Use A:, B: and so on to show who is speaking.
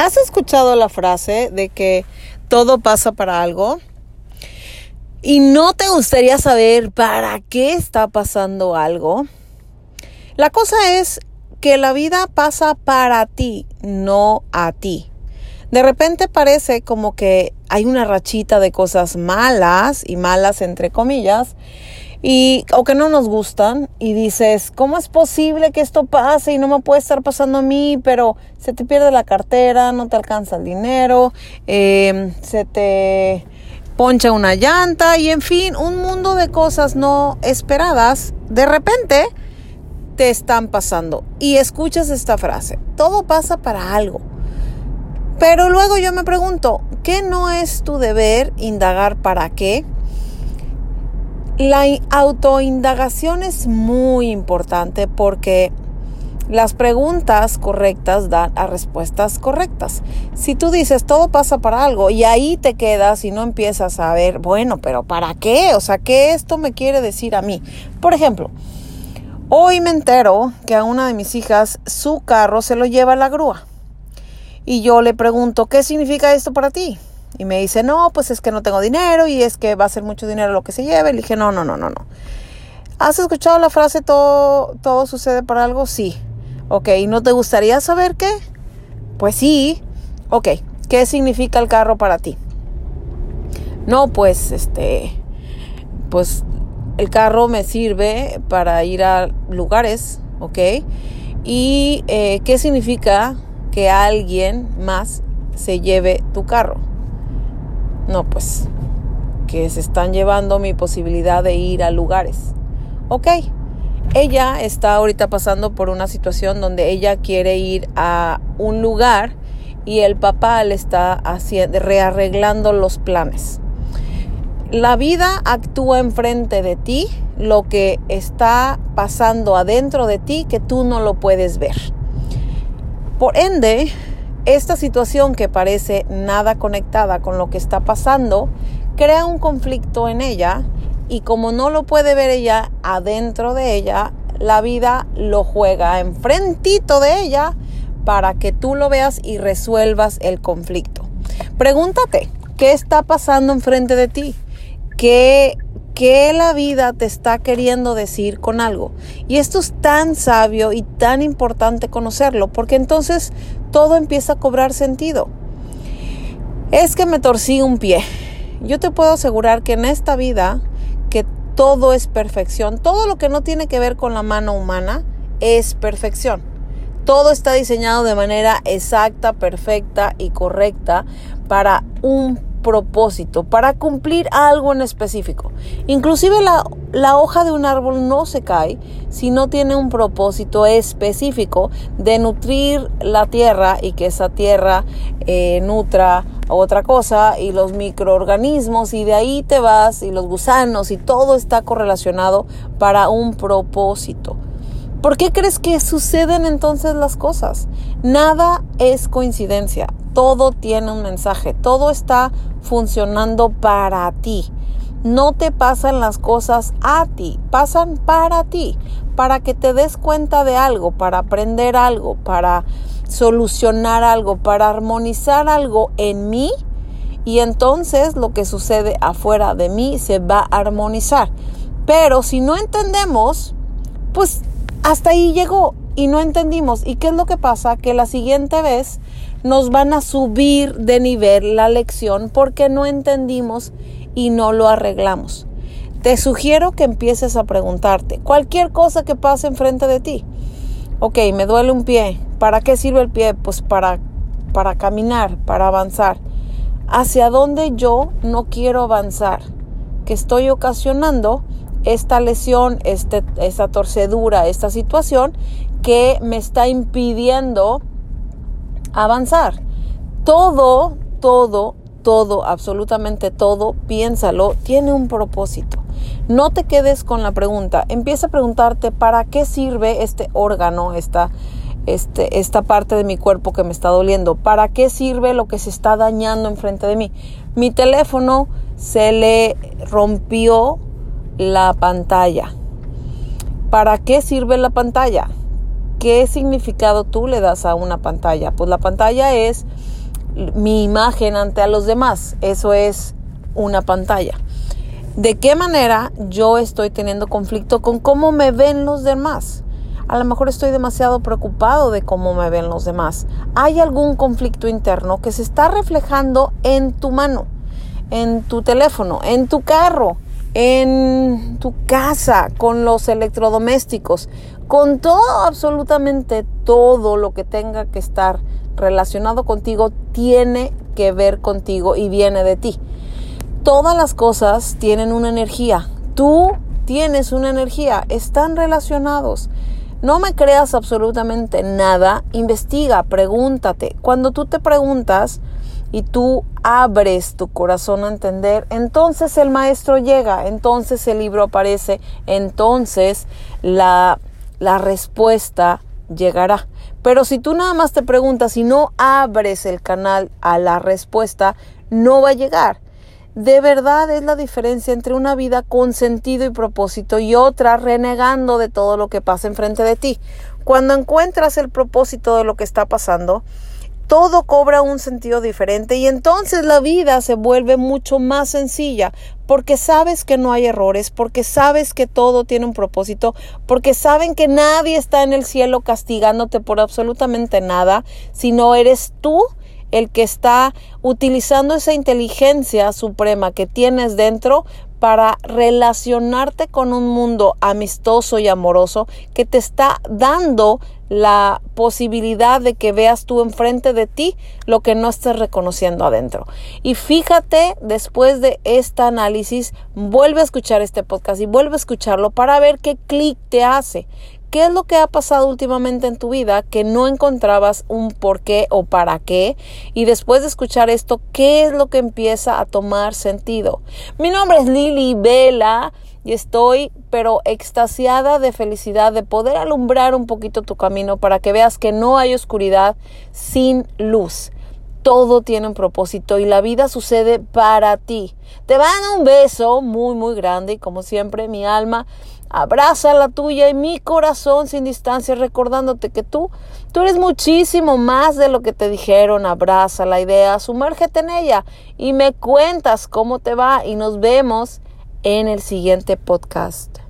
A: ¿Has escuchado la frase de que todo pasa para algo? ¿Y no te gustaría saber para qué está pasando algo? La cosa es que la vida pasa para ti, no a ti. De repente parece como que hay una rachita de cosas malas y malas entre comillas y o que no nos gustan y dices, ¿cómo es posible que esto pase y no me puede estar pasando a mí? Pero se te pierde la cartera, no te alcanza el dinero, em, se te poncha una llanta y en fin, un mundo de cosas no esperadas de repente te están pasando. Y escuchas esta frase, todo pasa para algo. Pero luego yo me pregunto, ¿qué no es tu deber indagar para qué? La autoindagación es muy importante porque las preguntas correctas dan a respuestas correctas. Si tú dices todo pasa para algo y ahí te quedas y no empiezas a ver, bueno, pero ¿para qué? O sea, ¿qué esto me quiere decir a mí? Por ejemplo, hoy me entero que a una de mis hijas su carro se lo lleva a la grúa. Y yo le pregunto, ¿qué significa esto para ti? Y me dice, no, pues es que no tengo dinero y es que va a ser mucho dinero lo que se lleve. Le dije, no, no, no, no, no. ¿Has escuchado la frase todo, todo sucede por algo? Sí. Ok, ¿no te gustaría saber qué? Pues sí. Ok, ¿qué significa el carro para ti? No, pues este, pues el carro me sirve para ir a lugares, ¿ok? ¿Y eh, qué significa que alguien más se lleve tu carro? No, pues que se están llevando mi posibilidad de ir a lugares. Ok, ella está ahorita pasando por una situación donde ella quiere ir a un lugar y el papá le está haciendo, rearreglando los planes. La vida actúa enfrente de ti lo que está pasando adentro de ti que tú no lo puedes ver. Por ende, esta situación que parece nada conectada con lo que está pasando crea un conflicto en ella y como no lo puede ver ella adentro de ella, la vida lo juega enfrentito de ella para que tú lo veas y resuelvas el conflicto. Pregúntate, ¿qué está pasando enfrente de ti? ¿Qué qué la vida te está queriendo decir con algo. Y esto es tan sabio y tan importante conocerlo, porque entonces todo empieza a cobrar sentido. Es que me torcí un pie. Yo te puedo asegurar que en esta vida, que todo es perfección, todo lo que no tiene que ver con la mano humana es perfección. Todo está diseñado de manera exacta, perfecta y correcta para un propósito, para cumplir algo en específico. Inclusive la, hoja de un árbol no se cae si no tiene un propósito específico de nutrir la tierra y que esa tierra eh, nutra otra cosa y los microorganismos y de ahí te vas y los gusanos y todo está correlacionado para un propósito. ¿Por qué crees que suceden entonces las cosas? Nada es coincidencia, todo tiene un mensaje, todo está funcionando para ti. No te pasan las cosas a ti, pasan para ti, para que te des cuenta de algo, para aprender algo, para solucionar algo, para armonizar algo en mí y entonces lo que sucede afuera de mí se va a armonizar. Pero si no entendemos, pues hasta ahí llegó y no entendimos. ¿Y qué es lo que pasa? Que la siguiente vez nos van a subir de nivel la lección porque no entendimos y no lo arreglamos. Te sugiero que empieces a preguntarte cualquier cosa que pase enfrente de ti. Ok, me duele un pie. ¿Para qué sirve el pie? Pues para, para caminar, para avanzar. ¿Hacia dónde yo no quiero avanzar? Que estoy ocasionando esta lesión, este, esta torcedura, esta situación que me está impidiendo avanzar. Todo, todo, todo, absolutamente todo, piénsalo, tiene un propósito. No te quedes con la pregunta, empieza a preguntarte para qué sirve este órgano, esta, este, esta parte de mi cuerpo que me está doliendo, para qué sirve lo que se está dañando enfrente de mí. Mi teléfono se le rompió la pantalla. ¿Para qué sirve la pantalla? ¿Qué significado tú le das a una pantalla? Pues la pantalla es mi imagen ante a los demás. Eso es una pantalla. ¿De qué manera yo estoy teniendo conflicto con cómo me ven los demás? A lo mejor estoy demasiado preocupado de cómo me ven los demás. Hay algún conflicto interno que se está reflejando en tu mano, en tu teléfono, en tu carro, en tu casa, con los electrodomésticos, con todo, absolutamente todo lo que tenga que estar relacionado contigo tiene que ver contigo y viene de ti. Todas las cosas tienen una energía. Tú tienes una energía. Están relacionados. No me creas absolutamente nada. Investiga, pregúntate. Cuando tú te preguntas y tú abres tu corazón a entender, entonces el maestro llega, entonces el libro aparece, entonces la, la respuesta llegará. Pero si tú nada más te preguntas y no abres el canal a la respuesta, no va a llegar. De verdad es la diferencia entre una vida con sentido y propósito y otra renegando de todo lo que pasa enfrente de ti. Cuando encuentras el propósito de lo que está pasando, todo cobra un sentido diferente y entonces la vida se vuelve mucho más sencilla porque sabes que no hay errores, porque sabes que todo tiene un propósito, porque saben que nadie está en el cielo castigándote por absolutamente nada, sino eres tú el que está utilizando esa inteligencia suprema que tienes dentro para relacionarte con un mundo amistoso y amoroso que te está dando la posibilidad de que veas tú enfrente de ti lo que no estés reconociendo adentro. Y fíjate, después de este análisis, vuelve a escuchar este podcast y vuelve a escucharlo para ver qué clic te hace, ¿Qué es lo que ha pasado últimamente en tu vida que no encontrabas un por qué o para qué? Y después de escuchar esto, ¿qué es lo que empieza a tomar sentido? Mi nombre es Lili Vela y estoy pero extasiada de felicidad de poder alumbrar un poquito tu camino para que veas que no hay oscuridad sin luz. Todo tiene un propósito y la vida sucede para ti. Te van un beso muy muy grande y como siempre mi alma Abraza la tuya y mi corazón sin distancia, recordándote que tú, tú eres muchísimo más de lo que te dijeron. Abraza la idea, sumérgete en ella y me cuentas cómo te va y nos vemos en el siguiente podcast.